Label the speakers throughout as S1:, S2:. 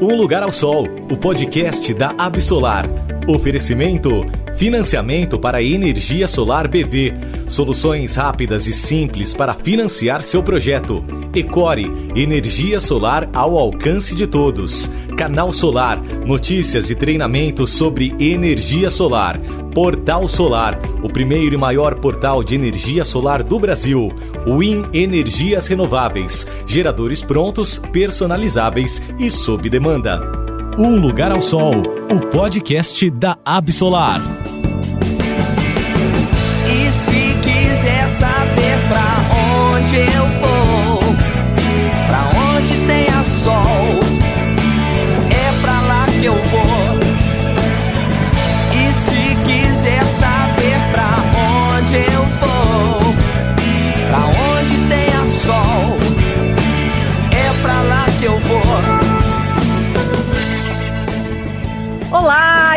S1: Um Lugar ao Sol, o podcast da Absolar. Oferecimento: financiamento para energia solar BV. Soluções rápidas e simples para financiar seu projeto. Ecore, energia solar ao alcance de todos. Canal Solar, notícias e treinamentos sobre energia solar. Portal Solar, o primeiro e maior portal de energia solar do Brasil. Win Energias Renováveis, geradores prontos, personalizáveis e sob demanda. Um Lugar ao Sol, o podcast da Absolar.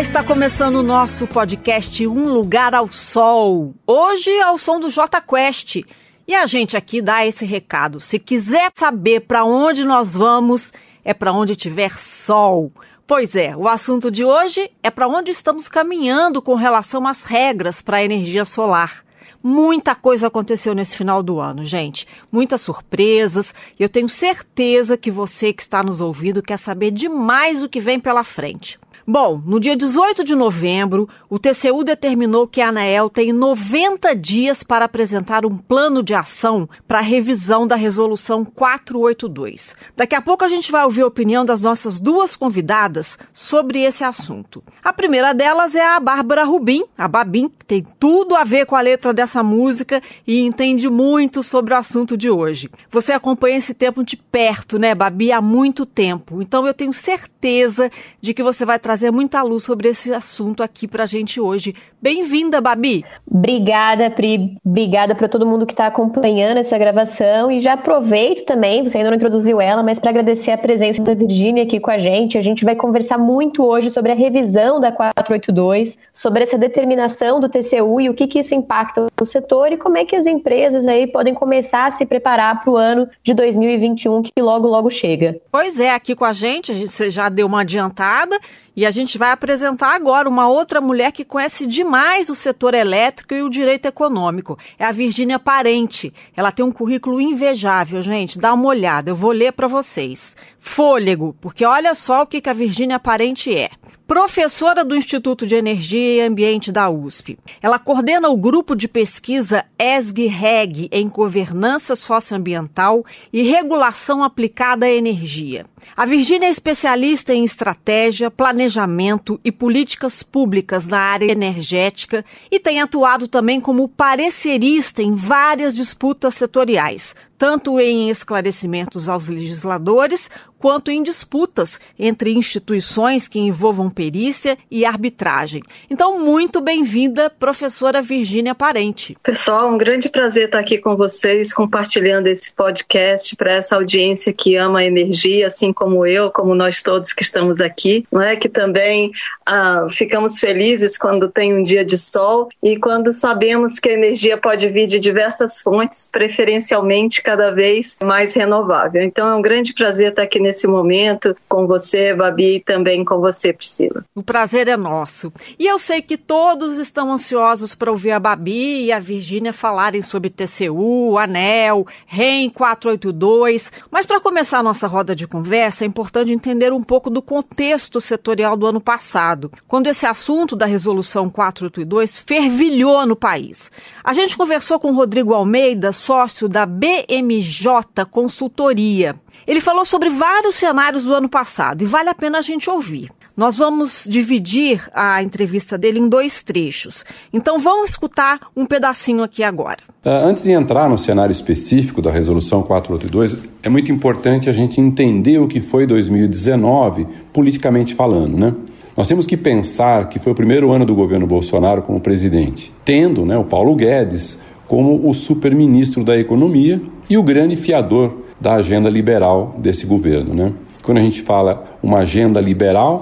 S2: Está começando o nosso podcast Um Lugar ao Sol. Hoje ao som do J Quest. E a gente aqui dá esse recado. Se quiser saber para onde nós vamos, é para onde tiver sol. Pois é, o assunto de hoje é para onde estamos caminhando com relação às regras para a energia solar. Muita coisa aconteceu nesse final do ano, gente. Muitas surpresas. Eu tenho certeza que você que está nos ouvindo quer saber demais o que vem pela frente. Bom, no dia 18 de novembro, o TCU determinou que a ANAEL tem 90 dias para apresentar um plano de ação para a revisão da Resolução 482. Daqui a pouco a gente vai ouvir a opinião das nossas duas convidadas sobre esse assunto. A primeira delas é a Bárbara Rubim, a Babim, que tem tudo a ver com a letra dessa música e entende muito sobre o assunto de hoje. Você acompanha esse tempo de perto, né, Babi, há muito tempo. Então eu tenho certeza de que você vai trazer trazer muita luz sobre esse assunto aqui pra gente hoje. Bem-vinda, Babi!
S3: Obrigada, Pri. Obrigada para todo mundo que está acompanhando essa gravação. E já aproveito também, você ainda não introduziu ela, mas para agradecer a presença da Virgínia aqui com a gente. A gente vai conversar muito hoje sobre a revisão da 482, sobre essa determinação do TCU e o que, que isso impacta o setor e como é que as empresas aí podem começar a se preparar para o ano de 2021 que logo, logo chega.
S2: Pois é, aqui com a gente, a gente você já deu uma adiantada e a gente vai apresentar agora uma outra mulher que conhece demais o setor elétrico e o direito econômico. É a Virgínia Parente. Ela tem um currículo invejável, gente. Dá uma olhada, eu vou ler para vocês. Fôlego, porque olha só o que a Virgínia Parente é. Professora do Instituto de Energia e Ambiente da USP. Ela coordena o grupo de pesquisa ESG-REG em governança socioambiental e regulação aplicada à energia. A Virgínia é especialista em estratégia, planejamento e políticas públicas na área energética e tem atuado também como parecerista em várias disputas setoriais, tanto em esclarecimentos aos legisladores quanto em disputas entre instituições que envolvam perícia e arbitragem. Então, muito bem-vinda, professora Virgínia Parente.
S4: Pessoal, um grande prazer estar aqui com vocês, compartilhando esse podcast para essa audiência que ama a energia, assim como eu, como nós todos que estamos aqui, não é? Que também ah, ficamos felizes quando tem um dia de sol e quando sabemos que a energia pode vir de diversas fontes, preferencialmente cada vez mais renovável. Então, é um grande prazer estar aqui nesse momento com você, Babi, e também com você, Priscila.
S2: O prazer é nosso. E eu sei que todos estão ansiosos para ouvir a Babi e a Virgínia falarem sobre TCU, ANEL, REM 482. Mas para começar a nossa roda de conversa, é importante entender um pouco do contexto setorial do ano passado, quando esse assunto da resolução 482 fervilhou no país. A gente conversou com Rodrigo Almeida, sócio da BMJ Consultoria. Ele falou sobre vários cenários do ano passado e vale a pena a gente ouvir. Nós vamos dividir a entrevista dele em dois trechos. Então vamos escutar um pedacinho aqui agora.
S5: Antes de entrar no cenário específico da Resolução 482, é muito importante a gente entender o que foi 2019, politicamente falando, né? Nós temos que pensar que foi o primeiro ano do governo Bolsonaro como presidente, tendo né, o Paulo Guedes como o super-ministro da Economia e o grande fiador da agenda liberal desse governo. Né? Quando a gente fala uma agenda liberal,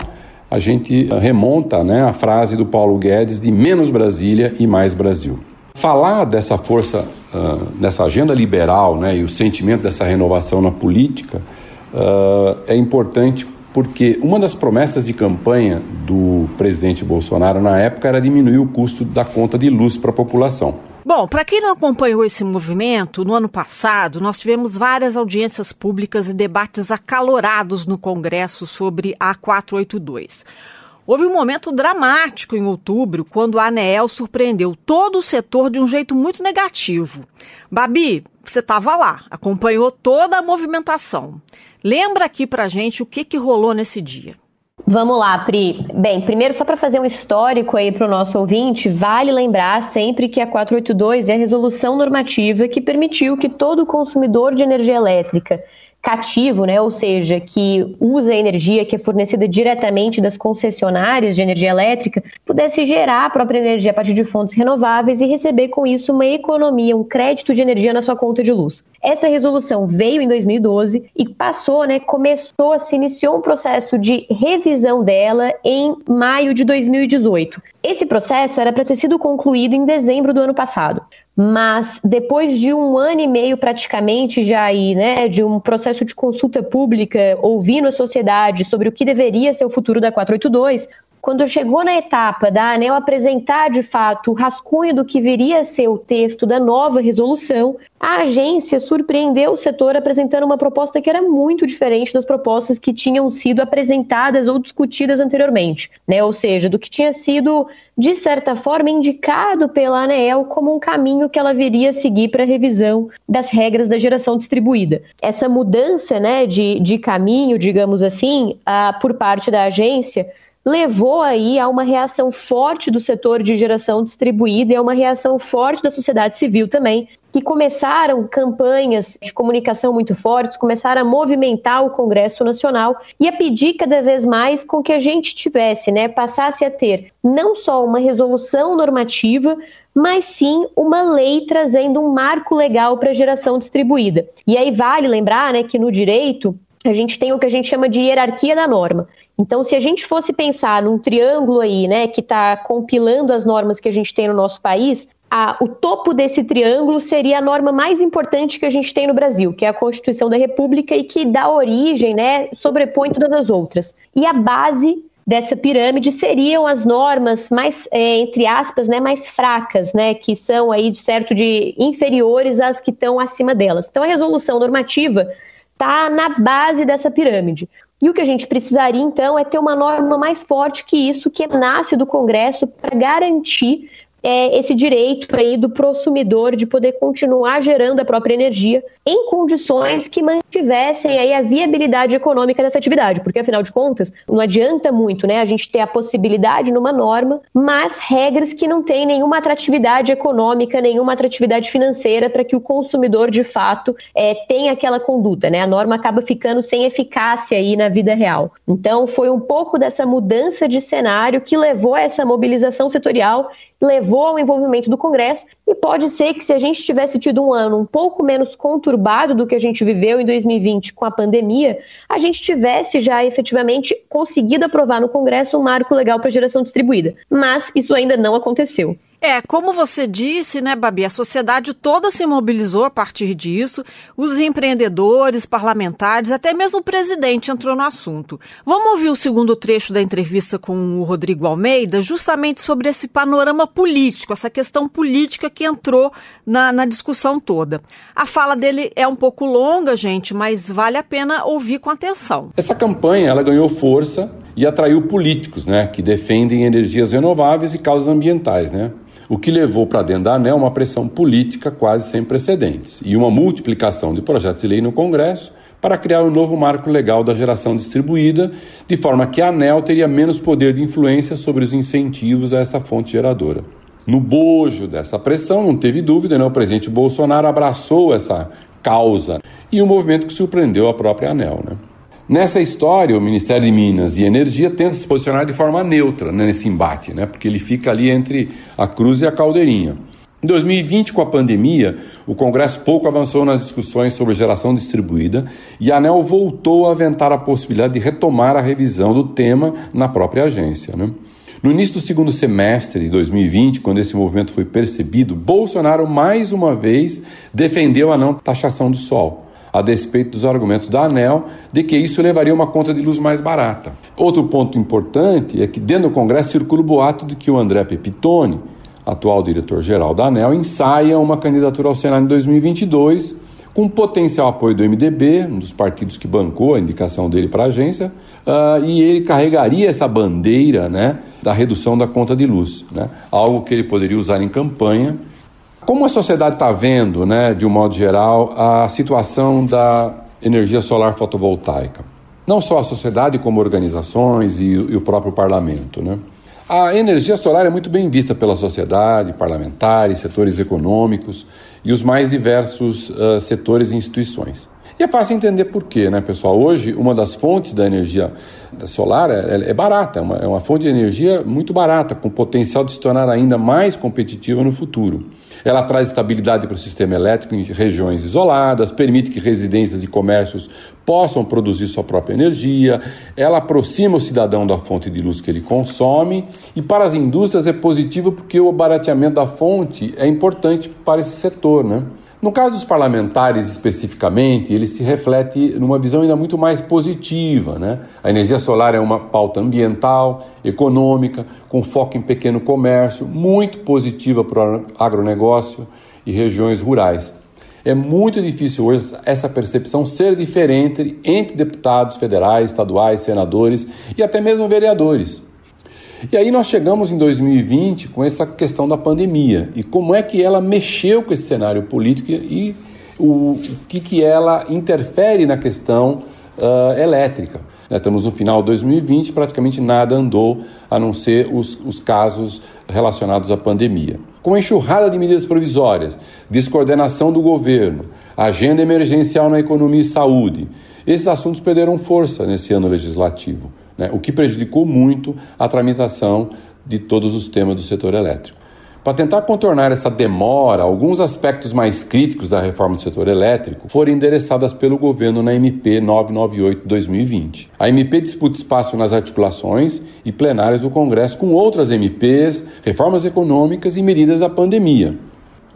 S5: a gente remonta né, a frase do Paulo Guedes de menos Brasília e mais Brasil. Falar dessa força, uh, dessa agenda liberal né, e o sentimento dessa renovação na política uh, é importante porque uma das promessas de campanha do presidente Bolsonaro na época era diminuir o custo da conta de luz para a população.
S2: Bom, para quem não acompanhou esse movimento, no ano passado nós tivemos várias audiências públicas e debates acalorados no Congresso sobre a 482. Houve um momento dramático em outubro, quando a ANEEL surpreendeu todo o setor de um jeito muito negativo. Babi, você estava lá, acompanhou toda a movimentação. Lembra aqui pra gente o que, que rolou nesse dia.
S3: Vamos lá, Pri. Bem, primeiro, só para fazer um histórico aí para o nosso ouvinte, vale lembrar sempre que a 482 é a resolução normativa que permitiu que todo consumidor de energia elétrica cativo, né, ou seja, que usa energia que é fornecida diretamente das concessionárias de energia elétrica, pudesse gerar a própria energia a partir de fontes renováveis e receber com isso uma economia, um crédito de energia na sua conta de luz. Essa resolução veio em 2012 e passou, né, começou, se iniciou um processo de revisão dela em maio de 2018. Esse processo era para ter sido concluído em dezembro do ano passado mas depois de um ano e meio praticamente já aí, né, de um processo de consulta pública, ouvindo a sociedade sobre o que deveria ser o futuro da 482, quando chegou na etapa da ANEL apresentar de fato o rascunho do que viria a ser o texto da nova resolução, a agência surpreendeu o setor apresentando uma proposta que era muito diferente das propostas que tinham sido apresentadas ou discutidas anteriormente, né? Ou seja, do que tinha sido de certa forma indicado pela ANEEL como um caminho que ela viria a seguir para a revisão das regras da geração distribuída. Essa mudança, né, de, de caminho, digamos assim, a, por parte da agência levou aí a uma reação forte do setor de geração distribuída e a uma reação forte da sociedade civil também, que começaram campanhas de comunicação muito fortes, começaram a movimentar o Congresso Nacional e a pedir cada vez mais com que a gente tivesse, né, passasse a ter não só uma resolução normativa, mas sim uma lei trazendo um marco legal para a geração distribuída. E aí vale lembrar, né, que no direito a gente tem o que a gente chama de hierarquia da norma. Então, se a gente fosse pensar num triângulo aí, né, que está compilando as normas que a gente tem no nosso país, a, o topo desse triângulo seria a norma mais importante que a gente tem no Brasil, que é a Constituição da República e que dá origem, né, sobrepõe todas as outras. E a base dessa pirâmide seriam as normas mais, é, entre aspas, né, mais fracas, né, que são aí de certo de inferiores às que estão acima delas. Então, a resolução normativa está na base dessa pirâmide. E o que a gente precisaria, então, é ter uma norma mais forte que isso, que nasce do Congresso para garantir é, esse direito aí do consumidor de poder continuar gerando a própria energia em condições que mantivessem aí a viabilidade econômica dessa atividade, porque afinal de contas não adianta muito, né, a gente ter a possibilidade numa norma, mas regras que não têm nenhuma atratividade econômica, nenhuma atratividade financeira para que o consumidor de fato é, tenha aquela conduta, né? A norma acaba ficando sem eficácia aí na vida real. Então foi um pouco dessa mudança de cenário que levou a essa mobilização setorial levou ao envolvimento do Congresso e pode ser que se a gente tivesse tido um ano um pouco menos conturbado do que a gente viveu em 2020 com a pandemia, a gente tivesse já efetivamente conseguido aprovar no Congresso um marco legal para geração distribuída. Mas isso ainda não aconteceu.
S2: É, como você disse, né, Babi, a sociedade toda se mobilizou a partir disso, os empreendedores, parlamentares, até mesmo o presidente entrou no assunto. Vamos ouvir o segundo trecho da entrevista com o Rodrigo Almeida, justamente sobre esse panorama político, essa questão política que entrou na, na discussão toda. A fala dele é um pouco longa, gente, mas vale a pena ouvir com atenção.
S5: Essa campanha, ela ganhou força e atraiu políticos, né, que defendem energias renováveis e causas ambientais, né? O que levou para dentro da ANEL uma pressão política quase sem precedentes e uma multiplicação de projetos de lei no Congresso para criar um novo marco legal da geração distribuída, de forma que a ANEL teria menos poder de influência sobre os incentivos a essa fonte geradora. No bojo dessa pressão, não teve dúvida, né? o presidente Bolsonaro abraçou essa causa e um movimento que surpreendeu a própria ANEL. Né? Nessa história, o Ministério de Minas e Energia tenta se posicionar de forma neutra né, nesse embate, né, porque ele fica ali entre a cruz e a caldeirinha. Em 2020, com a pandemia, o Congresso pouco avançou nas discussões sobre geração distribuída e a ANEL voltou a aventar a possibilidade de retomar a revisão do tema na própria agência. Né? No início do segundo semestre de 2020, quando esse movimento foi percebido, Bolsonaro mais uma vez defendeu a não taxação do sol a despeito dos argumentos da ANEL de que isso levaria uma conta de luz mais barata. Outro ponto importante é que dentro do Congresso circula o boato de que o André Pepitone, atual diretor-geral da ANEL, ensaia uma candidatura ao Senado em 2022 com potencial apoio do MDB, um dos partidos que bancou a indicação dele para a agência, uh, e ele carregaria essa bandeira né, da redução da conta de luz, né, algo que ele poderia usar em campanha como a sociedade está vendo, né, de um modo geral, a situação da energia solar fotovoltaica? Não só a sociedade, como organizações e, e o próprio parlamento. Né? A energia solar é muito bem vista pela sociedade, parlamentares, setores econômicos e os mais diversos uh, setores e instituições. E é fácil entender por quê, né, pessoal? Hoje, uma das fontes da energia solar é, é barata, é uma, é uma fonte de energia muito barata, com potencial de se tornar ainda mais competitiva no futuro. Ela traz estabilidade para o sistema elétrico em regiões isoladas, permite que residências e comércios possam produzir sua própria energia, ela aproxima o cidadão da fonte de luz que ele consome e para as indústrias é positivo porque o barateamento da fonte é importante para esse setor, né? No caso dos parlamentares especificamente, ele se reflete numa visão ainda muito mais positiva. Né? A energia solar é uma pauta ambiental, econômica, com foco em pequeno comércio, muito positiva para o agronegócio e regiões rurais. É muito difícil hoje essa percepção ser diferente entre deputados federais, estaduais, senadores e até mesmo vereadores. E aí nós chegamos em 2020 com essa questão da pandemia e como é que ela mexeu com esse cenário político e o, o que, que ela interfere na questão uh, elétrica. Né, estamos no final de 2020, praticamente nada andou a não ser os, os casos relacionados à pandemia. Com enxurrada de medidas provisórias, descoordenação do governo, agenda emergencial na economia e saúde, esses assuntos perderam força nesse ano legislativo né, o que prejudicou muito a tramitação de todos os temas do setor elétrico. Para tentar contornar essa demora, alguns aspectos mais críticos da reforma do setor elétrico foram endereçadas pelo governo na MP 998-2020. A MP disputa espaço nas articulações e plenárias do Congresso com outras MPs, reformas econômicas e medidas da pandemia.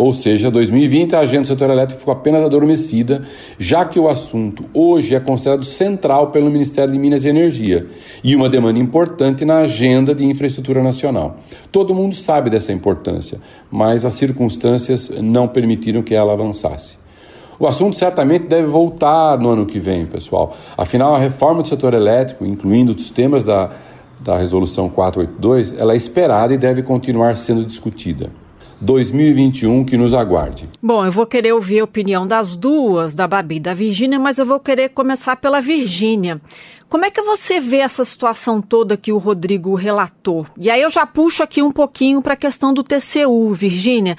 S5: Ou seja, 2020 a agenda do setor elétrico ficou apenas adormecida, já que o assunto hoje é considerado central pelo Ministério de Minas e Energia e uma demanda importante na agenda de infraestrutura nacional. Todo mundo sabe dessa importância, mas as circunstâncias não permitiram que ela avançasse. O assunto certamente deve voltar no ano que vem, pessoal. Afinal, a reforma do setor elétrico, incluindo os temas da, da Resolução 482, ela é esperada e deve continuar sendo discutida. 2021 que nos aguarde.
S2: Bom, eu vou querer ouvir a opinião das duas, da Babi e da Virgínia, mas eu vou querer começar pela Virgínia. Como é que você vê essa situação toda que o Rodrigo relatou? E aí eu já puxo aqui um pouquinho para a questão do TCU, Virgínia.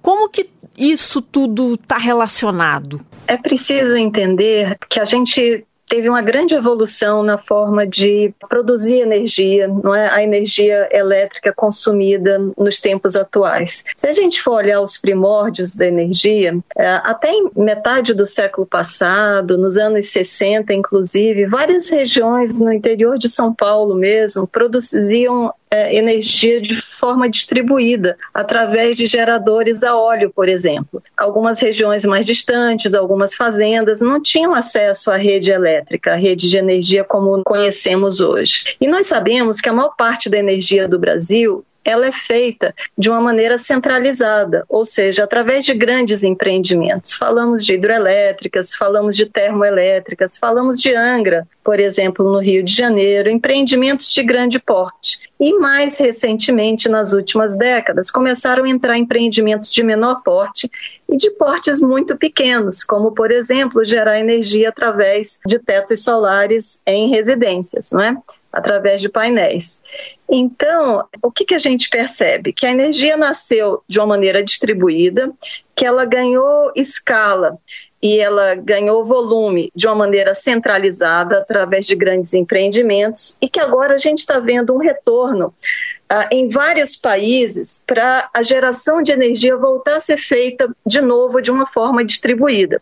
S2: Como que isso tudo está relacionado?
S4: É preciso entender que a gente teve uma grande evolução na forma de produzir energia, não é? A energia elétrica consumida nos tempos atuais. Se a gente for olhar os primórdios da energia, é, até em metade do século passado, nos anos 60, inclusive, várias regiões no interior de São Paulo mesmo produziam energia de forma distribuída, através de geradores a óleo, por exemplo. Algumas regiões mais distantes, algumas fazendas, não tinham acesso à rede elétrica, à rede de energia como conhecemos hoje. E nós sabemos que a maior parte da energia do Brasil ela é feita de uma maneira centralizada, ou seja, através de grandes empreendimentos. Falamos de hidroelétricas, falamos de termoelétricas, falamos de Angra, por exemplo, no Rio de Janeiro, empreendimentos de grande porte. E mais recentemente, nas últimas décadas, começaram a entrar empreendimentos de menor porte e de portes muito pequenos, como, por exemplo, gerar energia através de tetos solares em residências, não é? Através de painéis. Então, o que, que a gente percebe? Que a energia nasceu de uma maneira distribuída, que ela ganhou escala e ela ganhou volume de uma maneira centralizada através de grandes empreendimentos e que agora a gente está vendo um retorno ah, em vários países para a geração de energia voltar a ser feita de novo de uma forma distribuída.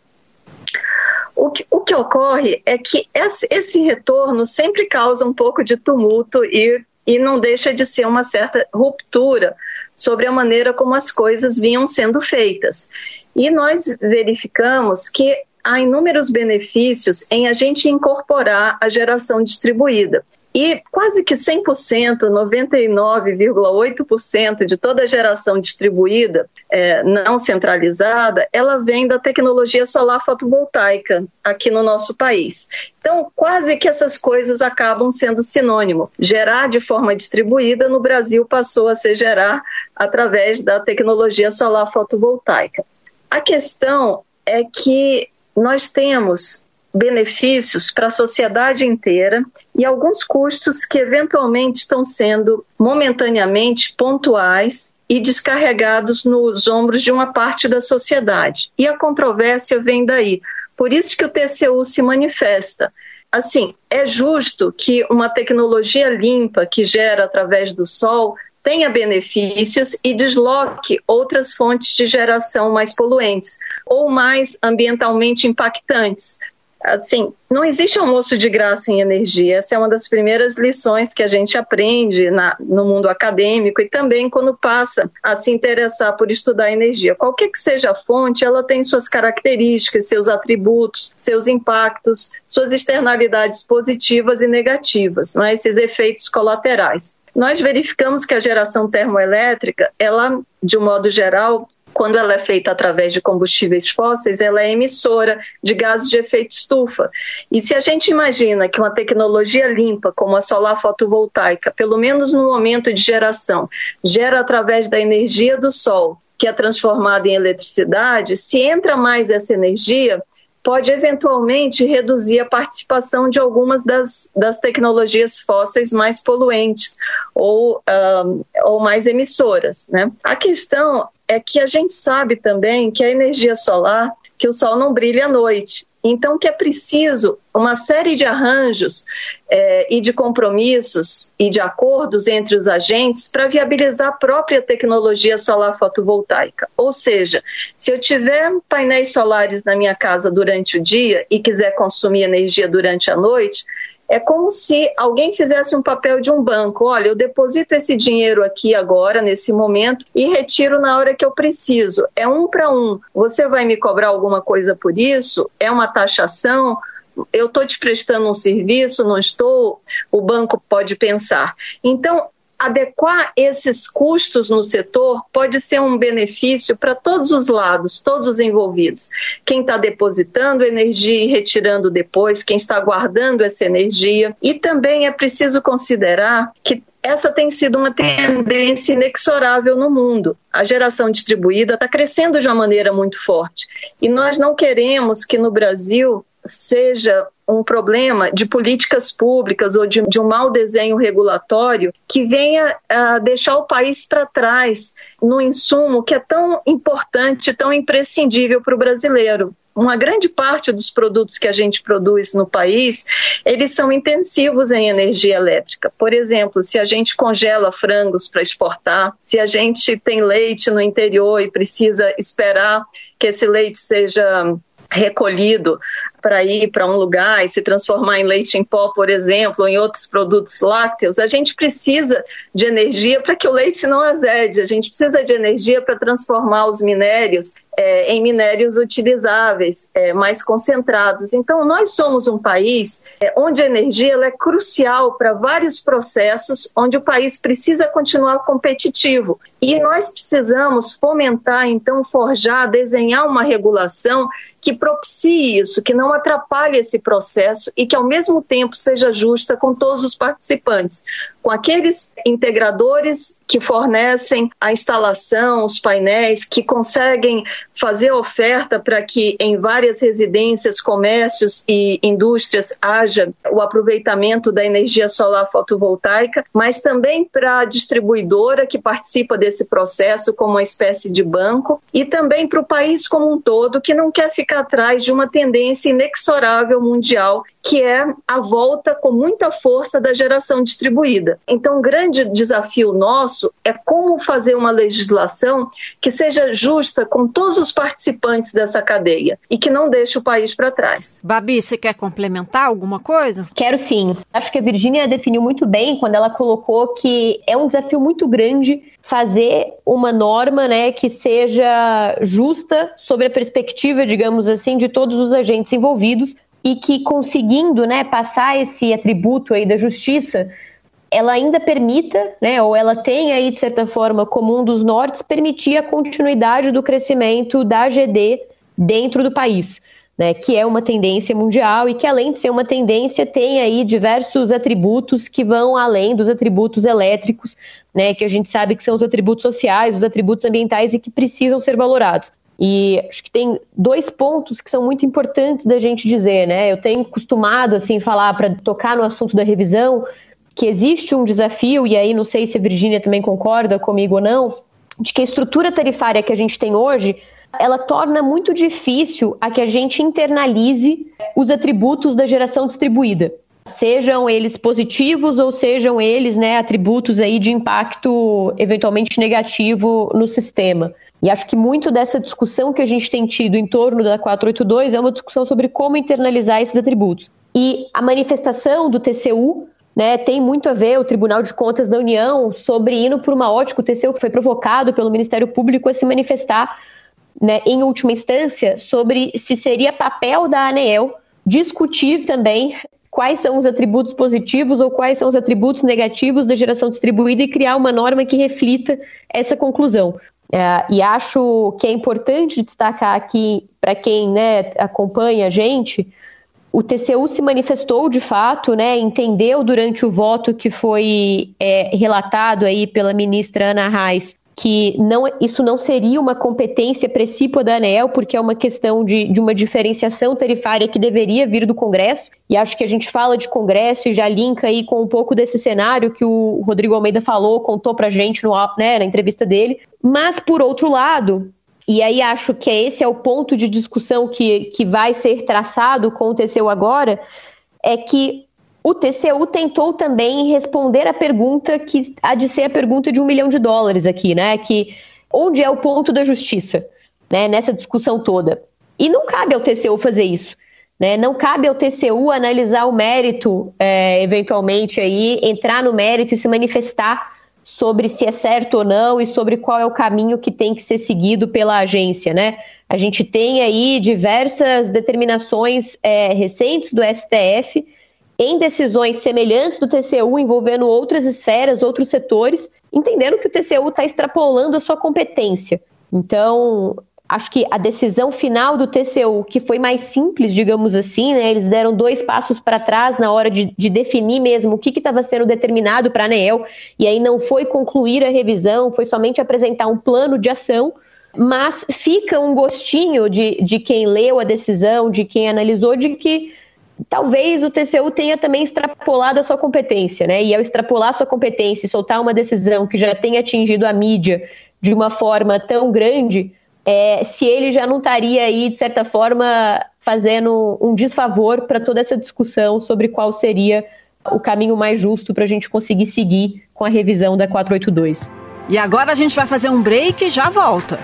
S4: O que, o que ocorre é que esse, retorno sempre causa um pouco de tumulto e, e não deixa de ser uma certa ruptura sobre a maneira como as coisas vinham sendo feitas. E nós verificamos que há inúmeros benefícios em a gente incorporar a geração distribuída. E quase que 100%, 99,8% de toda a geração distribuída, é, não centralizada, ela vem da tecnologia solar fotovoltaica aqui no nosso país. Então, quase que essas coisas acabam sendo sinônimo. Gerar de forma distribuída no Brasil passou a ser gerar através da tecnologia solar fotovoltaica. A questão é que nós temos benefícios para a sociedade inteira e alguns custos que eventualmente estão sendo momentaneamente pontuais e descarregados nos ombros de uma parte da sociedade. E a controvérsia vem daí. Por isso que o TCU se manifesta. Assim, é justo que uma tecnologia limpa que gera através do sol tenha benefícios e desloque outras fontes de geração mais poluentes ou mais ambientalmente impactantes, assim, não existe almoço de graça em energia. Essa é uma das primeiras lições que a gente aprende na, no mundo acadêmico e também quando passa a se interessar por estudar energia. Qualquer que seja a fonte, ela tem suas características, seus atributos, seus impactos, suas externalidades positivas e negativas, não é? esses efeitos colaterais. Nós verificamos que a geração termoelétrica, ela, de um modo geral, quando ela é feita através de combustíveis fósseis, ela é emissora de gases de efeito estufa. E se a gente imagina que uma tecnologia limpa, como a solar fotovoltaica, pelo menos no momento de geração, gera através da energia do sol, que é transformada em eletricidade, se entra mais essa energia, pode eventualmente reduzir a participação de algumas das, das tecnologias fósseis mais poluentes ou, um, ou mais emissoras. Né? A questão é que a gente sabe também que a energia solar, que o sol não brilha à noite. Então, que é preciso uma série de arranjos é, e de compromissos e de acordos entre os agentes para viabilizar a própria tecnologia solar fotovoltaica. Ou seja, se eu tiver painéis solares na minha casa durante o dia e quiser consumir energia durante a noite, é como se alguém fizesse um papel de um banco. Olha, eu deposito esse dinheiro aqui agora, nesse momento, e retiro na hora que eu preciso. É um para um. Você vai me cobrar alguma coisa por isso? É uma taxação? eu estou te prestando um serviço, não estou, o banco pode pensar. Então, adequar esses custos no setor pode ser um benefício para todos os lados, todos os envolvidos. Quem está depositando energia e retirando depois, quem está guardando essa energia. E também é preciso considerar que essa tem sido uma tendência inexorável no mundo. A geração distribuída está crescendo de uma maneira muito forte. E nós não queremos que no Brasil seja um problema de políticas públicas ou de, de um mau desenho regulatório que venha a deixar o país para trás no insumo que é tão importante, tão imprescindível para o brasileiro uma grande parte dos produtos que a gente produz no país, eles são intensivos em energia elétrica. Por exemplo, se a gente congela frangos para exportar, se a gente tem leite no interior e precisa esperar que esse leite seja recolhido para ir para um lugar e se transformar em leite em pó, por exemplo, ou em outros produtos lácteos, a gente precisa de energia para que o leite não azede, a gente precisa de energia para transformar os minérios é, em minérios utilizáveis, é, mais concentrados. Então, nós somos um país é, onde a energia é crucial para vários processos, onde o país precisa continuar competitivo. E nós precisamos fomentar, então, forjar, desenhar uma regulação que propicie isso, que não atrapalhe esse processo e que, ao mesmo tempo, seja justa com todos os participantes, com aqueles integradores que fornecem a instalação, os painéis, que conseguem fazer oferta para que em várias residências, comércios e indústrias haja o aproveitamento da energia solar fotovoltaica, mas também para a distribuidora que participa desse processo como uma espécie de banco e também para o país como um todo que não quer ficar atrás de uma tendência inexorável mundial que é a volta com muita força da geração distribuída. Então, um grande desafio nosso é como fazer uma legislação que seja justa com todos os participantes dessa cadeia e que não deixe o país para trás.
S2: Babi, você quer complementar alguma coisa?
S3: Quero sim. Acho que a Virgínia definiu muito bem quando ela colocou que é um desafio muito grande fazer uma norma né, que seja justa sobre a perspectiva, digamos assim, de todos os agentes envolvidos e que conseguindo né, passar esse atributo aí da justiça, ela ainda permita, né, ou ela tem aí, de certa forma, como um dos nortes, permitir a continuidade do crescimento da GD dentro do país. Né, que é uma tendência mundial e que, além de ser uma tendência, tem aí diversos atributos que vão além dos atributos elétricos, né, que a gente sabe que são os atributos sociais, os atributos ambientais e que precisam ser valorados. E acho que tem dois pontos que são muito importantes da gente dizer, né? Eu tenho costumado assim falar para tocar no assunto da revisão que existe um desafio e aí não sei se a Virgínia também concorda comigo ou não, de que a estrutura tarifária que a gente tem hoje ela torna muito difícil a que a gente internalize os atributos da geração distribuída. Sejam eles positivos ou sejam eles né, atributos aí de impacto eventualmente negativo no sistema. E acho que muito dessa discussão que a gente tem tido em torno da 482 é uma discussão sobre como internalizar esses atributos. E a manifestação do TCU né, tem muito a ver, o Tribunal de Contas da União, sobre indo por uma ótica, o TCU foi provocado pelo Ministério Público a se manifestar, né, em última instância, sobre se seria papel da ANEEL discutir também quais são os atributos positivos ou quais são os atributos negativos da geração distribuída e criar uma norma que reflita essa conclusão. É, e acho que é importante destacar aqui, para quem né, acompanha a gente, o TCU se manifestou de fato, né, entendeu durante o voto que foi é, relatado aí pela ministra Ana Reis que não, isso não seria uma competência precípua da ANEL, porque é uma questão de, de uma diferenciação tarifária que deveria vir do Congresso, e acho que a gente fala de Congresso e já linka aí com um pouco desse cenário que o Rodrigo Almeida falou, contou pra gente no, né, na entrevista dele. Mas, por outro lado, e aí acho que esse é o ponto de discussão que, que vai ser traçado TCU agora, é que o TCU tentou também responder a pergunta que há de ser a pergunta de um milhão de dólares aqui, né? Que onde é o ponto da justiça, né? Nessa discussão toda. E não cabe ao TCU fazer isso. Né? Não cabe ao TCU analisar o mérito, é, eventualmente aí, entrar no mérito e se manifestar sobre se é certo ou não e sobre qual é o caminho que tem que ser seguido pela agência, né? A gente tem aí diversas determinações é, recentes do STF em decisões semelhantes do TCU envolvendo outras esferas, outros setores, entendendo que o TCU está extrapolando a sua competência. Então, acho que a decisão final do TCU, que foi mais simples, digamos assim, né, eles deram dois passos para trás na hora de, de, definir mesmo o que estava sendo determinado para a ANEEL, e aí não foi concluir a revisão, foi somente apresentar um plano de ação, mas fica um gostinho de, de quem leu a decisão, de quem analisou, de que talvez o TCU tenha também extrapolado a sua competência, né? E ao extrapolar a sua competência e soltar uma decisão que já tenha atingido a mídia de uma forma tão grande, é, se ele já não estaria aí, de certa forma, fazendo um desfavor para toda essa discussão sobre qual seria o caminho mais justo para a gente conseguir seguir com a revisão da 482.
S2: E agora a gente vai fazer um break e já volta.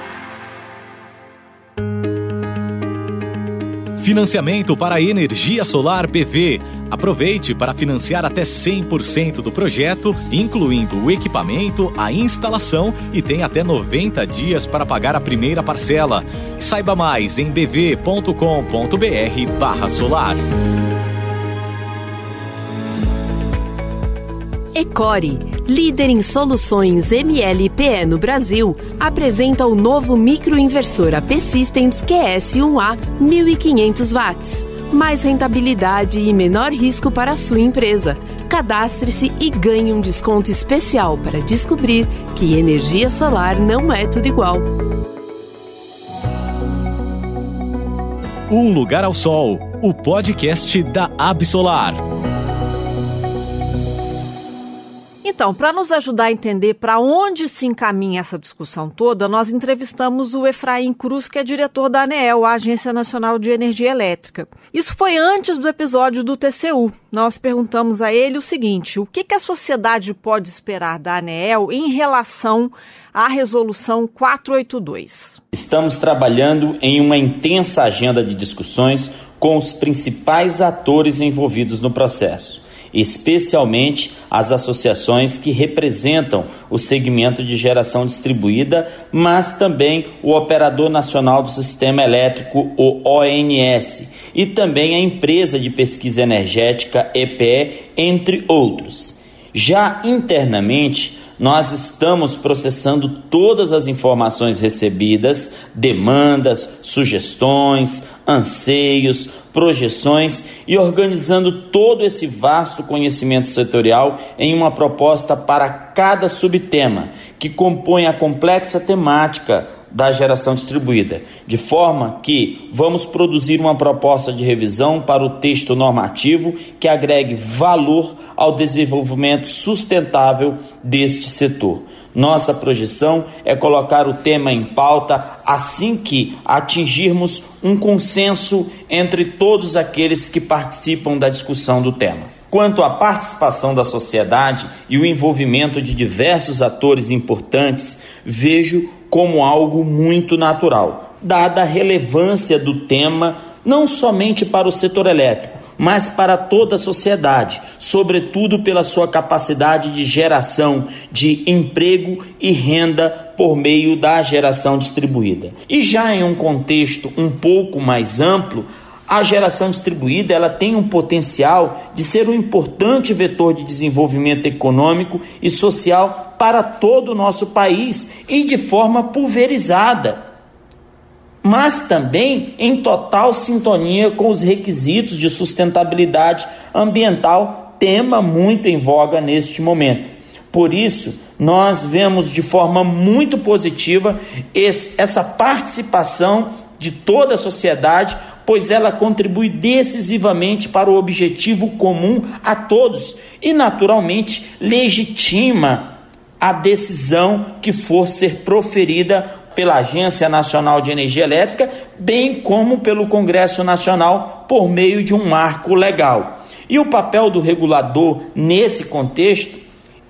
S1: Financiamento para energia solar PV. Aproveite para financiar até 100% do projeto, incluindo o equipamento, a instalação e tem até 90 dias para pagar a primeira parcela. Saiba mais em bv.com.br/solar.
S6: Ecore, líder em soluções MLPE no Brasil, apresenta o novo microinversor AP Systems QS1A 1500 watts. Mais rentabilidade e menor risco para a sua empresa. Cadastre-se e ganhe um desconto especial para descobrir que energia solar não é tudo igual.
S1: Um Lugar ao Sol, o podcast da Absolar.
S2: Então, para nos ajudar a entender para onde se encaminha essa discussão toda, nós entrevistamos o Efraim Cruz, que é diretor da ANEEL, a Agência Nacional de Energia Elétrica. Isso foi antes do episódio do TCU. Nós perguntamos a ele o seguinte: o que, que a sociedade pode esperar da ANEEL em relação à resolução 482?
S7: Estamos trabalhando em uma intensa agenda de discussões com os principais atores envolvidos no processo especialmente as associações que representam o segmento de geração distribuída, mas também o Operador Nacional do Sistema Elétrico, o ONS, e também a Empresa de Pesquisa Energética, EPE, entre outros. Já internamente, nós estamos processando todas as informações recebidas, demandas, sugestões, anseios, projeções e organizando todo esse vasto conhecimento setorial em uma proposta para cada subtema, que compõe a complexa temática da geração distribuída, de forma que vamos produzir uma proposta de revisão para o texto normativo que agregue valor ao desenvolvimento sustentável deste setor. Nossa projeção é colocar o tema em pauta assim que atingirmos um consenso entre todos aqueles que participam da discussão do tema. Quanto à participação da sociedade e o envolvimento de diversos atores importantes, vejo como algo muito natural, dada a relevância do tema não somente para o setor elétrico, mas para toda a sociedade, sobretudo pela sua capacidade de geração de emprego e renda por meio da geração distribuída. E já em um contexto um pouco mais amplo, a geração distribuída ela tem um potencial de ser um importante vetor de desenvolvimento econômico e social para todo o nosso país e de forma pulverizada mas também em total sintonia com os requisitos de sustentabilidade ambiental, tema muito em voga neste momento. Por isso, nós vemos de forma muito positiva essa participação de toda a sociedade, pois ela contribui decisivamente para o objetivo comum a todos e, naturalmente, legitima a decisão que for ser proferida pela Agência Nacional de Energia Elétrica, bem como pelo Congresso Nacional por meio de um marco legal. E o papel do regulador nesse contexto,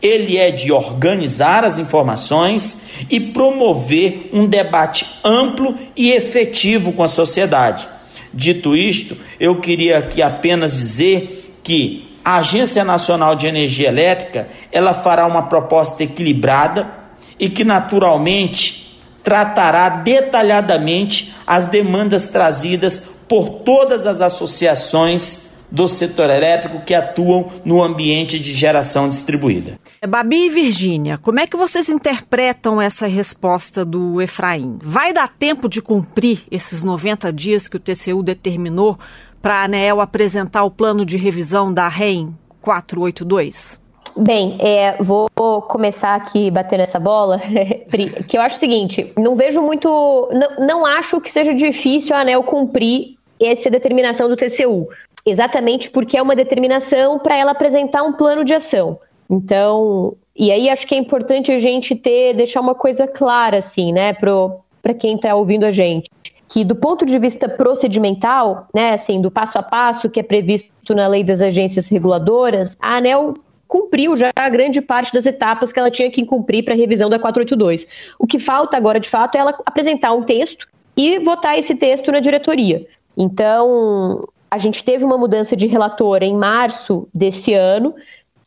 S7: ele é de organizar as informações e promover um debate amplo e efetivo com a sociedade. Dito isto, eu queria aqui apenas dizer que a Agência Nacional de Energia Elétrica, ela fará uma proposta equilibrada e que naturalmente tratará detalhadamente as demandas trazidas por todas as associações do setor elétrico que atuam no ambiente de geração distribuída.
S2: Babi e Virgínia, como é que vocês interpretam essa resposta do Efraim? Vai dar tempo de cumprir esses 90 dias que o TCU determinou para a ANEEL apresentar o plano de revisão da REM 482?
S3: Bem, é, vou começar aqui batendo essa bola, que eu acho o seguinte: não vejo muito. Não, não acho que seja difícil a ANEL cumprir essa determinação do TCU, exatamente porque é uma determinação para ela apresentar um plano de ação. Então, e aí acho que é importante a gente ter, deixar uma coisa clara, assim, né, para quem está ouvindo a gente. Que do ponto de vista procedimental, né, assim, do passo a passo que é previsto na lei das agências reguladoras, a ANEL cumpriu já a grande parte das etapas que ela tinha que cumprir para a revisão da 482. O que falta agora, de fato, é ela apresentar um texto e votar esse texto na diretoria. Então, a gente teve uma mudança de relator em março desse ano,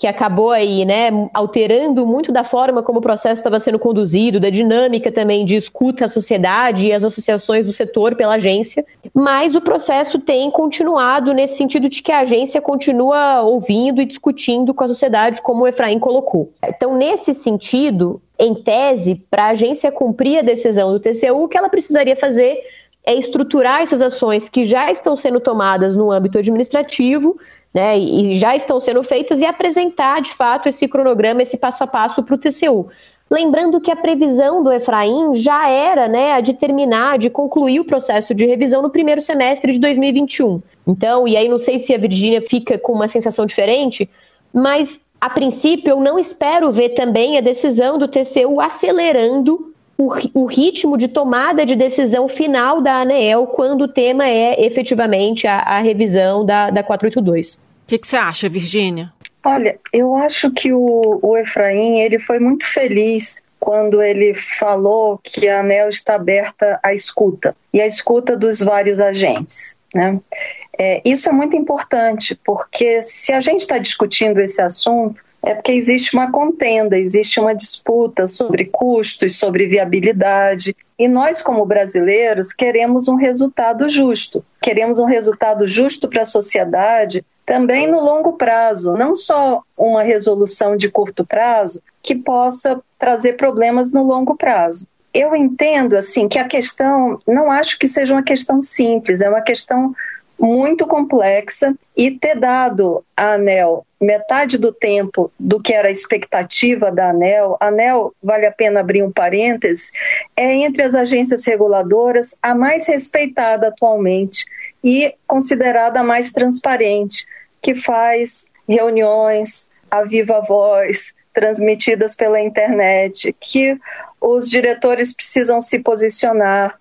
S3: que acabou aí, né, alterando muito da forma como o processo estava sendo conduzido, da dinâmica também de escuta à sociedade e as associações do setor pela agência, mas o processo tem continuado nesse sentido de que a agência continua ouvindo e discutindo com a sociedade, como o Efraim colocou. Então, nesse sentido, em tese, para a agência cumprir a decisão do TCU, o que ela precisaria fazer é estruturar essas ações que já estão sendo tomadas no âmbito administrativo né, e já estão sendo feitas e apresentar de fato esse cronograma, esse passo a passo para o TCU. Lembrando que a previsão do Efraim já era né, a de terminar, de concluir o processo de revisão no primeiro semestre de 2021. Então, e aí não sei se a Virgínia fica com uma sensação diferente, mas a princípio, eu não espero ver também a decisão do TCU acelerando o, o, ritmo de tomada de decisão final da ANEEL quando o tema é efetivamente a, a revisão da, da 482. O
S2: que, que você acha, Virgínia?
S4: Olha, eu acho que o, o Efraim ele foi muito feliz quando ele falou que a ANEL está aberta à escuta e à escuta dos vários agentes. Né? É, isso é muito importante, porque se a gente está discutindo esse assunto, é porque existe uma contenda, existe uma disputa sobre custos, sobre viabilidade. E nós, como brasileiros, queremos um resultado justo. Queremos um resultado justo para a sociedade também no longo prazo, não só uma resolução de curto prazo que possa trazer problemas no longo prazo. Eu entendo assim que a questão, não acho que seja uma questão simples, é uma questão muito complexa e ter dado à ANEL metade do tempo do que era a expectativa da ANEL, a ANEL, vale a pena abrir um parênteses, é entre as agências reguladoras a mais respeitada atualmente e considerada a mais transparente, que faz reuniões a viva voz, transmitidas pela internet, que os diretores precisam se posicionar,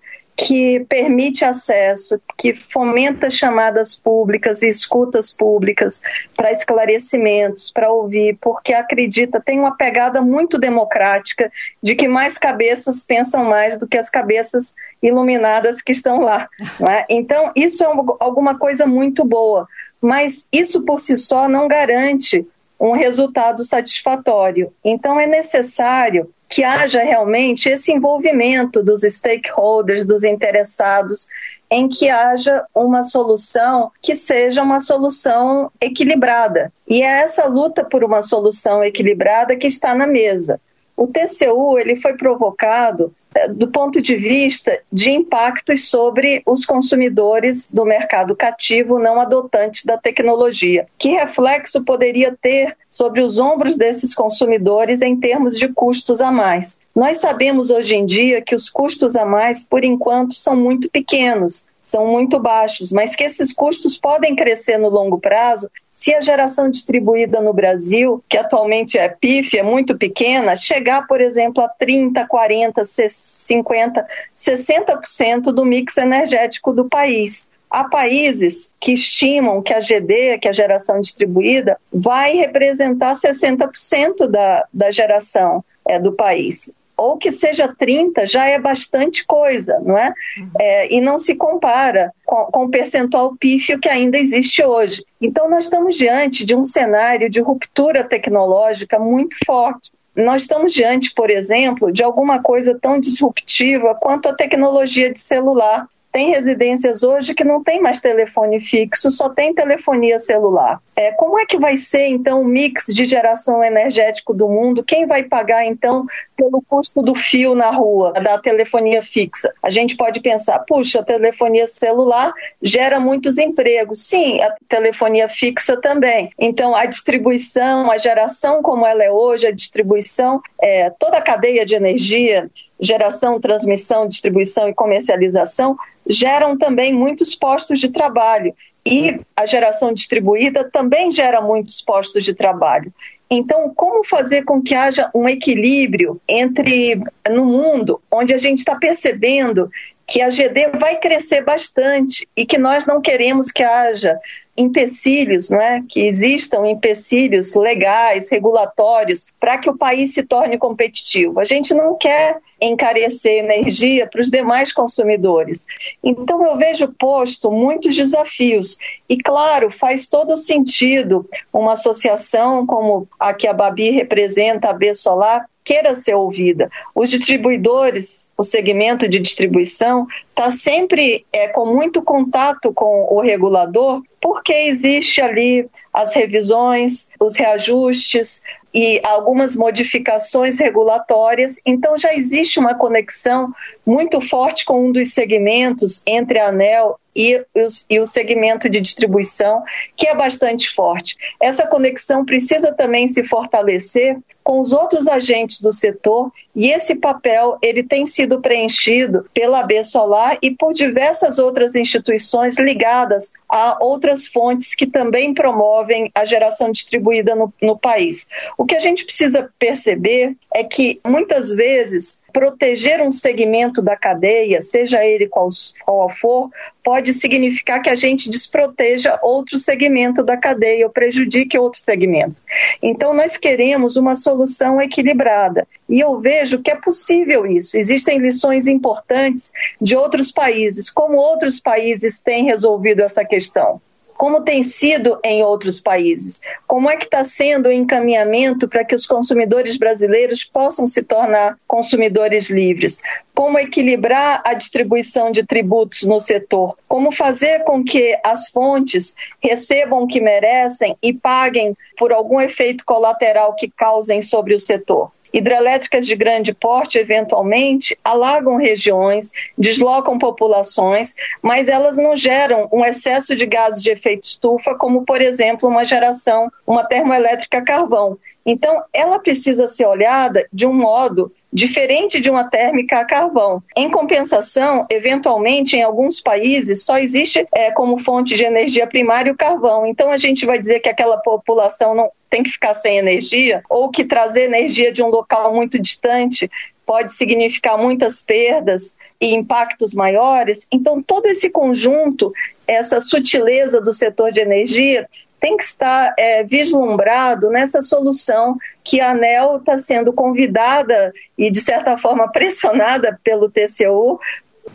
S4: que permite acesso, que fomenta chamadas públicas e escutas públicas para esclarecimentos, para ouvir, porque acredita, tem uma pegada muito democrática de que mais cabeças pensam mais do que as cabeças iluminadas que estão lá. É? Então, isso é alguma coisa muito boa, mas isso por si só não garante um resultado satisfatório. Então, é necessário que haja realmente esse envolvimento dos stakeholders, dos interessados, em que haja uma solução que seja uma solução equilibrada. E é essa luta por uma solução equilibrada que está na mesa. O TCU ele foi provocado do ponto de vista de impactos sobre os consumidores do mercado cativo não adotantes da tecnologia. Que reflexo poderia ter sobre os ombros desses consumidores em termos de custos a mais? Nós sabemos hoje em dia que os custos a mais, por enquanto, são muito pequenos, são muito baixos, mas que esses custos podem crescer no longo prazo se a geração distribuída no Brasil, que atualmente é PIF, é muito pequena, chegar, por exemplo, a 30, 40, 50, 60% do mix energético do país. Há países que estimam que a GD, que é a geração distribuída, vai representar 60% da, da geração é, do país ou que seja 30 já é bastante coisa, não é? Uhum. é e não se compara com, com, o percentual pífio que ainda existe hoje. Então, nós estamos diante de um cenário de ruptura tecnológica muito forte. Nós estamos diante, por exemplo, de alguma coisa tão disruptiva quanto a tecnologia de celular, tem residências hoje que não tem mais telefone fixo, só tem telefonia celular. É, como é que vai ser, então, o mix de geração energético do mundo? Quem vai pagar, então, pelo custo do fio na rua, da telefonia fixa? A gente pode pensar, puxa, a telefonia celular gera muitos empregos. Sim, a telefonia fixa também. Então, a distribuição, a geração como ela é hoje, a distribuição, é, toda a cadeia de energia, geração, transmissão, distribuição e comercialização geram também muitos postos de trabalho. E a geração distribuída também gera muitos postos de trabalho. Então, como fazer com que haja um equilíbrio entre no mundo onde a gente está percebendo que a GD vai crescer bastante e que nós não queremos que haja empecilhos, não é? que existam empecilhos legais, regulatórios, para que o país se torne competitivo. A gente não quer encarecer energia para os demais consumidores. Então, eu vejo posto muitos desafios. E, claro, faz todo sentido uma associação como a que a Babi representa, a B Solar, queira ser ouvida. Os distribuidores, o segmento de distribuição, está sempre é, com muito contato com o regulador, porque existe ali as revisões, os reajustes e algumas modificações regulatórias. Então já existe uma conexão muito forte com um dos segmentos entre a ANEL e, e o segmento de distribuição, que é bastante forte. Essa conexão precisa também se fortalecer com os outros agentes do setor e esse papel ele tem sido preenchido pela AB Solar e por diversas outras instituições ligadas a outras fontes que também promovem a geração distribuída no, no país. O que a gente precisa perceber é que muitas vezes proteger um segmento da cadeia, seja ele qual, qual for, pode significar que a gente desproteja outro segmento da cadeia ou prejudique outro segmento. Então, nós queremos uma solução equilibrada. E eu vejo que é possível isso. Existem lições importantes de outros países, como outros países têm resolvido essa questão como tem sido em outros países. Como é que está sendo o encaminhamento para que os consumidores brasileiros possam se tornar consumidores livres? Como equilibrar a distribuição de tributos no setor? Como fazer com que as fontes recebam o que merecem e paguem por algum efeito colateral que causem sobre o setor? Hidrelétricas de grande porte, eventualmente, alagam regiões, deslocam populações, mas elas não geram um excesso de gases de efeito estufa, como, por exemplo, uma geração, uma termoelétrica a carvão. Então, ela precisa ser olhada de um modo diferente de uma térmica a carvão. Em compensação, eventualmente, em alguns países, só existe é, como fonte de energia primária o carvão. Então, a gente vai dizer que aquela população não tem que ficar sem energia, ou que trazer energia de um local muito distante pode significar muitas perdas e impactos maiores. Então, todo esse conjunto, essa sutileza do setor de energia, tem que estar é, vislumbrado nessa solução que a ANEL está sendo convidada e, de certa forma, pressionada pelo TCU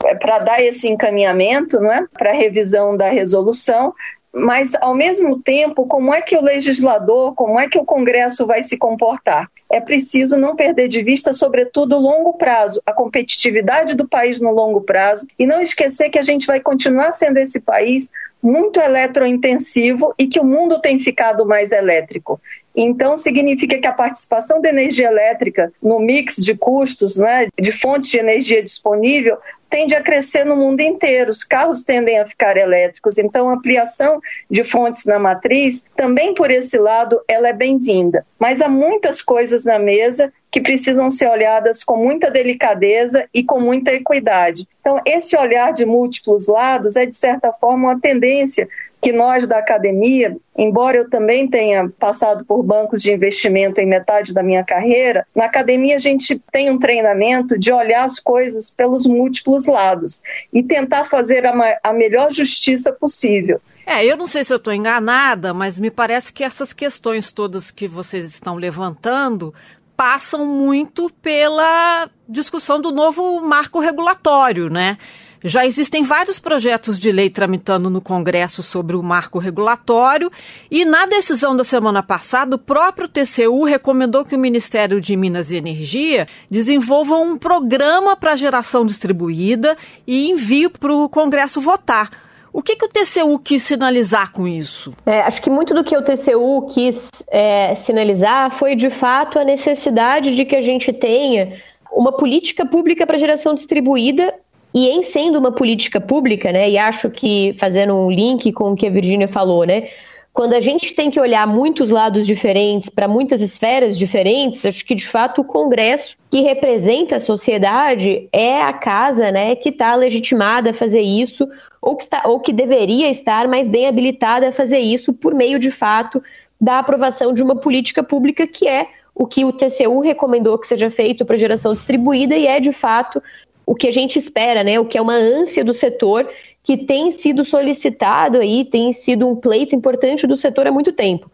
S4: é, para dar esse encaminhamento não é? para revisão da resolução, mas ao mesmo tempo, como é que o legislador, como é que o Congresso vai se comportar? É preciso não perder de vista, sobretudo, o longo prazo, a competitividade do país no longo prazo, e não esquecer que a gente vai continuar sendo esse país muito eletrointensivo e que o mundo tem ficado mais elétrico. Então, significa que a participação da energia elétrica no mix de custos, né, de fontes de energia disponível, tende a crescer no mundo inteiro. Os carros tendem a ficar elétricos. Então, a ampliação de fontes na matriz, também por esse lado, ela é bem-vinda. Mas há muitas coisas na mesa que precisam ser olhadas com muita delicadeza e com muita equidade. Então, esse olhar de múltiplos lados é, de certa forma, uma tendência que nós da academia, embora eu também tenha passado por bancos de investimento em metade da minha carreira, na academia a gente tem um treinamento de olhar as coisas pelos múltiplos lados e tentar fazer a, a melhor justiça possível.
S2: É, eu não sei se eu estou enganada, mas me parece que essas questões todas que vocês estão levantando passam muito pela discussão do novo marco regulatório, né? Já existem vários projetos de lei tramitando no Congresso sobre o marco regulatório e na decisão da semana passada, o próprio TCU recomendou que o Ministério de Minas e Energia desenvolva um programa para geração distribuída e envie para o Congresso votar. O que, que o TCU quis sinalizar com isso?
S3: É, acho que muito do que o TCU quis é, sinalizar foi, de fato, a necessidade de que a gente tenha uma política pública para geração distribuída e em sendo uma política pública, né, e acho que fazendo um link com o que a Virginia falou, né, quando a gente tem que olhar muitos lados diferentes para muitas esferas diferentes, acho que de fato o Congresso, que representa a sociedade, é a casa né, que está legitimada a fazer isso, ou que, está, ou que deveria estar mais bem habilitada a fazer isso por meio de fato da aprovação de uma política pública que é o que o TCU recomendou que seja feito para geração distribuída e é de fato o que a gente espera, né? O que é uma ânsia do setor que tem sido solicitado aí, tem sido um pleito importante do setor há muito tempo.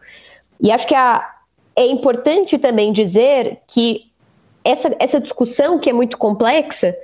S3: E acho que a, é importante também dizer que essa, essa discussão, que é muito complexa,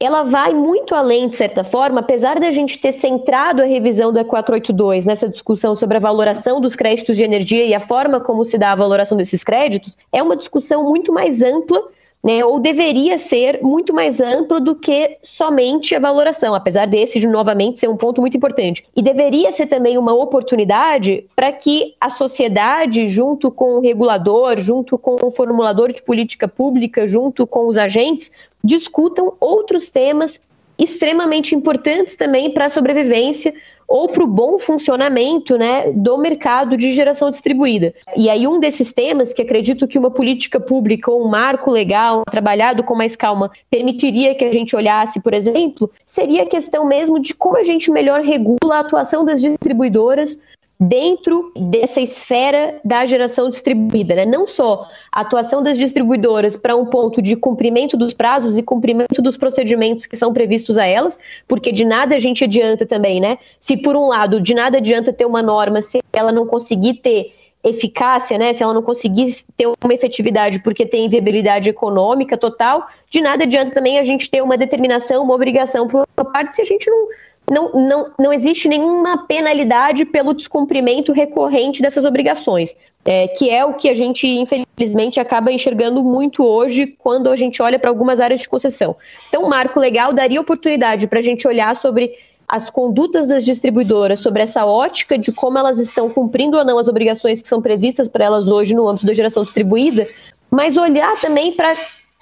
S3: ela vai muito além, de certa forma, apesar da gente ter centrado a revisão da 482 nessa discussão sobre a valoração dos créditos de energia e a forma como se dá a valoração desses créditos, é uma discussão muito mais ampla né, ou deveria ser muito mais amplo do que somente a valoração, apesar desse, de, novamente, ser um ponto muito importante. E deveria ser também uma oportunidade para que a sociedade, junto com o regulador, junto com o formulador de política pública, junto com os agentes, discutam outros temas extremamente importantes também para a sobrevivência ou para o bom funcionamento né, do mercado de geração distribuída. E aí, um desses temas que acredito que uma política pública ou um marco legal trabalhado com mais calma permitiria que a gente olhasse, por exemplo, seria a questão mesmo de como a gente melhor regula a atuação das distribuidoras dentro dessa esfera da geração distribuída, né? Não só a atuação das distribuidoras para um ponto de cumprimento dos prazos e cumprimento dos procedimentos que são previstos a elas, porque de nada a gente adianta também, né? Se por um lado, de nada adianta ter uma norma se ela não conseguir ter eficácia, né? Se ela não conseguir ter uma efetividade porque tem viabilidade econômica total, de nada adianta também a gente ter uma determinação, uma obrigação por uma parte se a gente não não, não, não existe nenhuma penalidade pelo descumprimento recorrente dessas obrigações, é, que é o que a gente, infelizmente, acaba enxergando muito hoje quando a gente olha para algumas áreas de concessão. Então, o marco legal daria oportunidade para a gente olhar sobre as condutas das distribuidoras, sobre essa ótica de como elas estão cumprindo ou não as obrigações que são previstas para elas hoje no âmbito da geração distribuída, mas olhar também para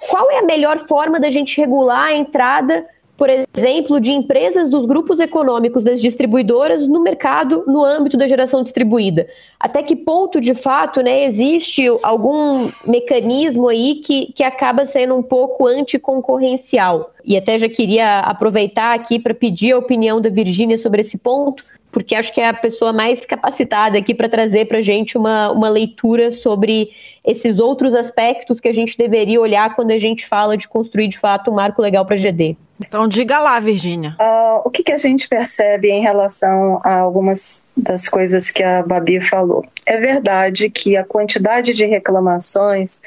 S3: qual é a melhor forma da gente regular a entrada por exemplo, de empresas dos grupos econômicos das distribuidoras no mercado no âmbito da geração distribuída. Até que ponto, de fato, né, existe algum mecanismo aí que, que acaba sendo um pouco anticoncorrencial? E até já queria aproveitar aqui para pedir a opinião da Virgínia sobre esse ponto, porque acho que é a pessoa mais capacitada aqui para trazer para a gente uma, uma leitura sobre esses outros aspectos que a gente deveria olhar quando a gente fala de construir de fato um marco legal para GD.
S2: Então diga lá, Virgínia.
S4: Uh, o que, que a gente percebe em relação a algumas das coisas que a Babi falou? É verdade que a quantidade de reclamações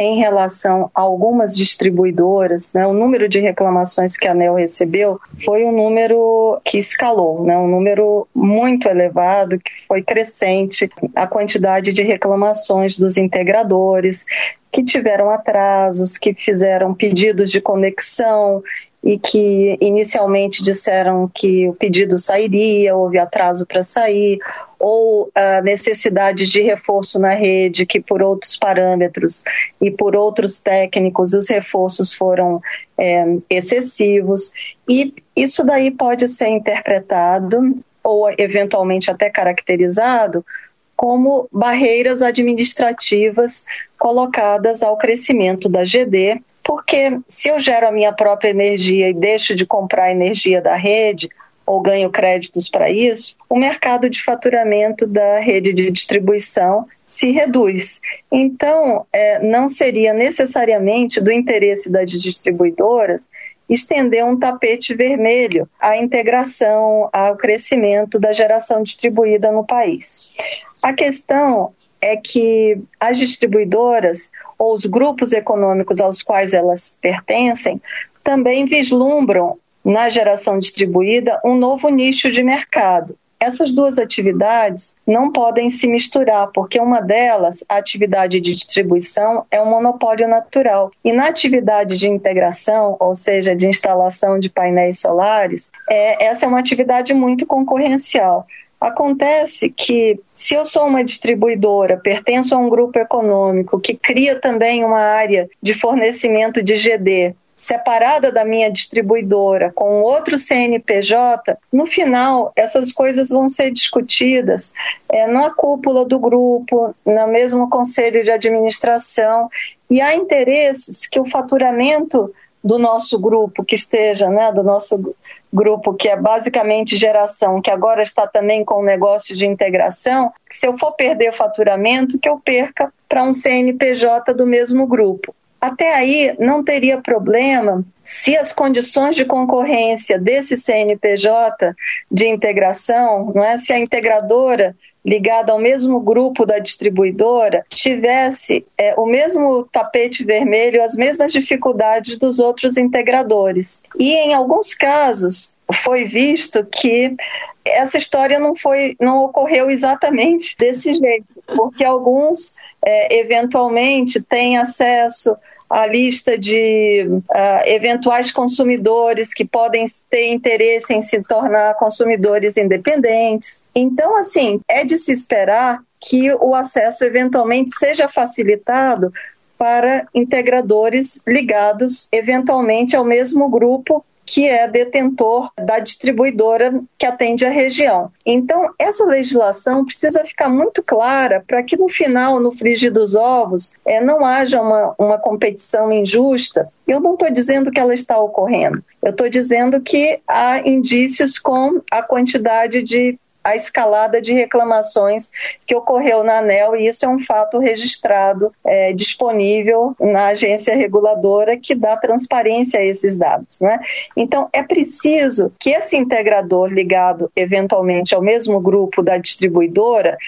S4: em relação a algumas distribuidoras, né, o número de reclamações que a ANEL recebeu foi um número que escalou, né, um número muito elevado, que foi crescente a quantidade de reclamações dos integradores, que tiveram atrasos, que fizeram pedidos de conexão e que inicialmente disseram que o pedido sairia, houve atraso para sair, ou a necessidade de reforço na rede, que por outros parâmetros e por outros técnicos os reforços foram é, excessivos. E isso daí pode ser interpretado ou eventualmente até caracterizado como barreiras administrativas colocadas ao crescimento da GD porque se eu gero a minha própria energia e deixo de comprar energia da rede, ou ganho créditos para isso, o mercado de faturamento da rede de distribuição se reduz. Então, é, não seria necessariamente do interesse das distribuidoras estender um tapete vermelho à integração, ao crescimento da geração distribuída no país. A questão é que as distribuidoras ou os grupos econômicos aos quais elas pertencem também vislumbram na geração distribuída um novo nicho de mercado. Essas duas atividades não podem se misturar, porque uma delas, a atividade de distribuição, é um monopólio natural. E na atividade de integração, ou seja, de instalação de painéis solares, é, essa é uma atividade muito concorrencial. Acontece que, se eu sou uma distribuidora, pertenço a um grupo econômico que cria também uma área de fornecimento de GD separada da minha distribuidora com outro CNPJ, no final essas coisas vão ser discutidas é, na cúpula do grupo, no mesmo conselho de administração, e há interesses que o faturamento do nosso grupo que esteja, né, do nosso grupo que é basicamente geração, que agora está também com o negócio de integração, se eu for perder faturamento, que eu perca para um CNPJ do mesmo grupo. Até aí não teria problema se as condições de concorrência desse CNPJ de integração, não é, se a integradora ligada ao mesmo grupo da distribuidora tivesse é, o mesmo tapete vermelho, as mesmas dificuldades dos outros integradores. E em alguns casos foi visto que essa história não foi, não ocorreu exatamente desse jeito, porque alguns é, eventualmente têm acesso a lista de uh, eventuais consumidores que podem ter interesse em se tornar consumidores independentes. Então, assim, é de se esperar que o acesso eventualmente seja facilitado para integradores ligados eventualmente ao mesmo grupo que é detentor da distribuidora que atende a região. Então, essa legislação precisa ficar muito clara para que no final, no frigir dos ovos, é, não haja uma, uma competição injusta. Eu não estou dizendo que ela está ocorrendo, eu estou dizendo que há indícios com a quantidade de a escalada de reclamações que ocorreu na ANEL, e isso é um fato registrado, é, disponível na agência reguladora, que dá transparência a esses dados. Né? Então, é preciso que esse integrador ligado eventualmente ao mesmo grupo da distribuidora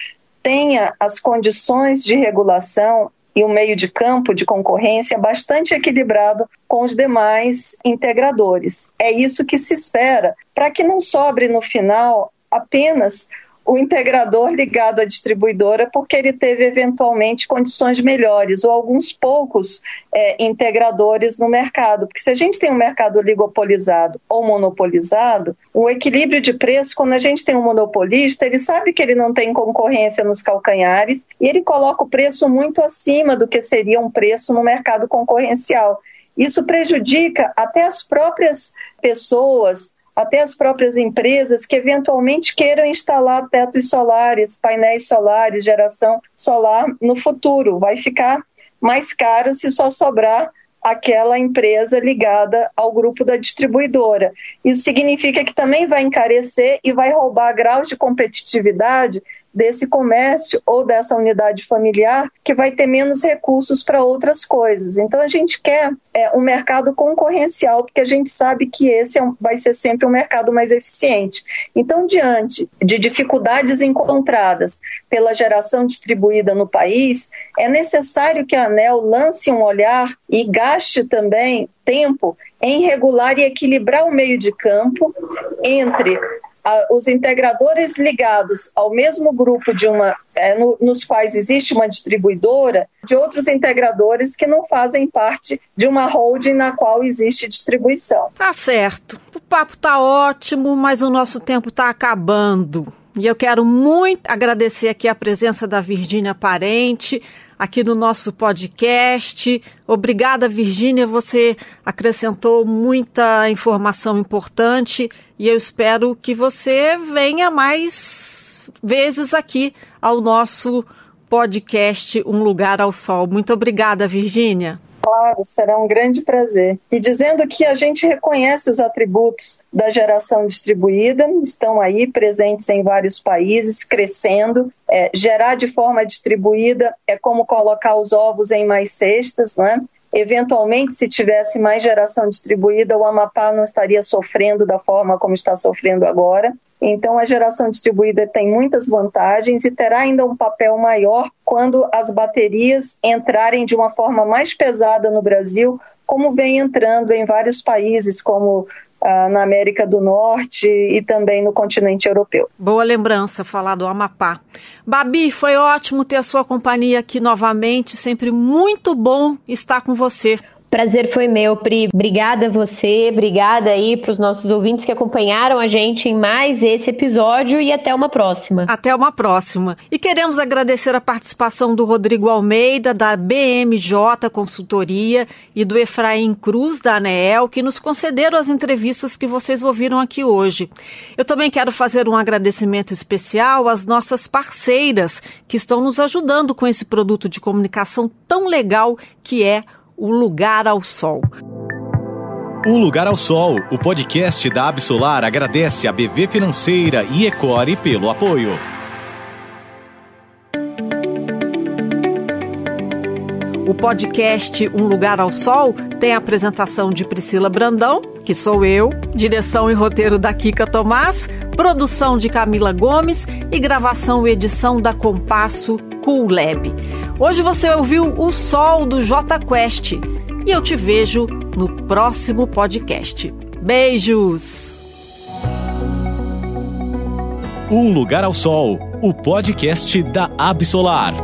S4: tenha as condições de regulação e um meio de campo de concorrência bastante equilibrado com os demais integradores. É isso que se espera, para que não sobre no final apenas o integrador ligado à distribuidora porque ele teve eventualmente condições melhores ou alguns poucos é, integradores no mercado. Porque se a gente tem um mercado oligopolizado ou monopolizado, o equilíbrio de preço, quando a gente tem um monopolista, ele sabe que ele não tem concorrência nos calcanhares e ele coloca o preço muito acima do que seria um preço no mercado concorrencial. Isso prejudica até as próprias pessoas até as próprias empresas que eventualmente queiram instalar tetos solares, painéis solares, geração solar no futuro. Vai ficar mais caro se só sobrar aquela empresa ligada ao grupo da distribuidora. Isso significa que também vai encarecer e vai roubar graus de competitividade desse comércio ou dessa unidade familiar que vai ter menos recursos para outras coisas. Então a gente quer é, um mercado concorrencial porque a gente sabe que esse é um, vai ser sempre um mercado mais eficiente. Então diante de dificuldades encontradas pela geração distribuída no país, é necessário que a ANEL lance um olhar e gaste também tempo em regular e equilibrar o meio de campo entre os integradores ligados ao mesmo grupo de uma, é, no, nos quais existe uma distribuidora, de outros integradores que não fazem parte de uma holding na qual existe distribuição.
S2: Tá certo. O papo tá ótimo, mas o nosso tempo tá acabando. E eu quero muito agradecer aqui a presença da Virgínia Parente, aqui no nosso podcast. Obrigada, Virgínia. Você acrescentou muita informação importante e eu espero que você venha mais vezes aqui ao nosso podcast Um Lugar ao Sol. Muito obrigada, Virgínia.
S4: Claro, será um grande prazer. E dizendo que a gente reconhece os atributos da geração distribuída, estão aí presentes em vários países, crescendo. É, gerar de forma distribuída é como colocar os ovos em mais cestas, não é? Eventualmente, se tivesse mais geração distribuída, o Amapá não estaria sofrendo da forma como está sofrendo agora. Então, a geração distribuída tem muitas vantagens e terá ainda um papel maior quando as baterias entrarem de uma forma mais pesada no Brasil, como vem entrando em vários países, como ah, na América do Norte e também no continente europeu.
S2: Boa lembrança falar do Amapá. Babi, foi ótimo ter a sua companhia aqui novamente, sempre muito bom estar com você.
S3: Prazer foi meu, Pri. Obrigada a você, obrigada aí para os nossos ouvintes que acompanharam a gente em mais esse episódio e até uma próxima.
S2: Até uma próxima. E queremos agradecer a participação do Rodrigo Almeida, da BMJ Consultoria, e do Efraim Cruz, da ANEEL, que nos concederam as entrevistas que vocês ouviram aqui hoje. Eu também quero fazer um agradecimento especial às nossas parceiras que estão nos ajudando com esse produto de comunicação tão legal que é o Lugar ao Sol.
S1: Um Lugar ao Sol, o podcast da Absolar agradece a BV Financeira e Ecore pelo apoio.
S2: O podcast Um Lugar ao Sol tem a apresentação de Priscila Brandão, que sou eu, direção e roteiro da Kika Tomás, produção de Camila Gomes e gravação e edição da Compasso Cool Lab. Hoje você ouviu o Sol do J Quest e eu te vejo no próximo podcast. Beijos!
S1: Um Lugar ao Sol, o podcast da Absolar.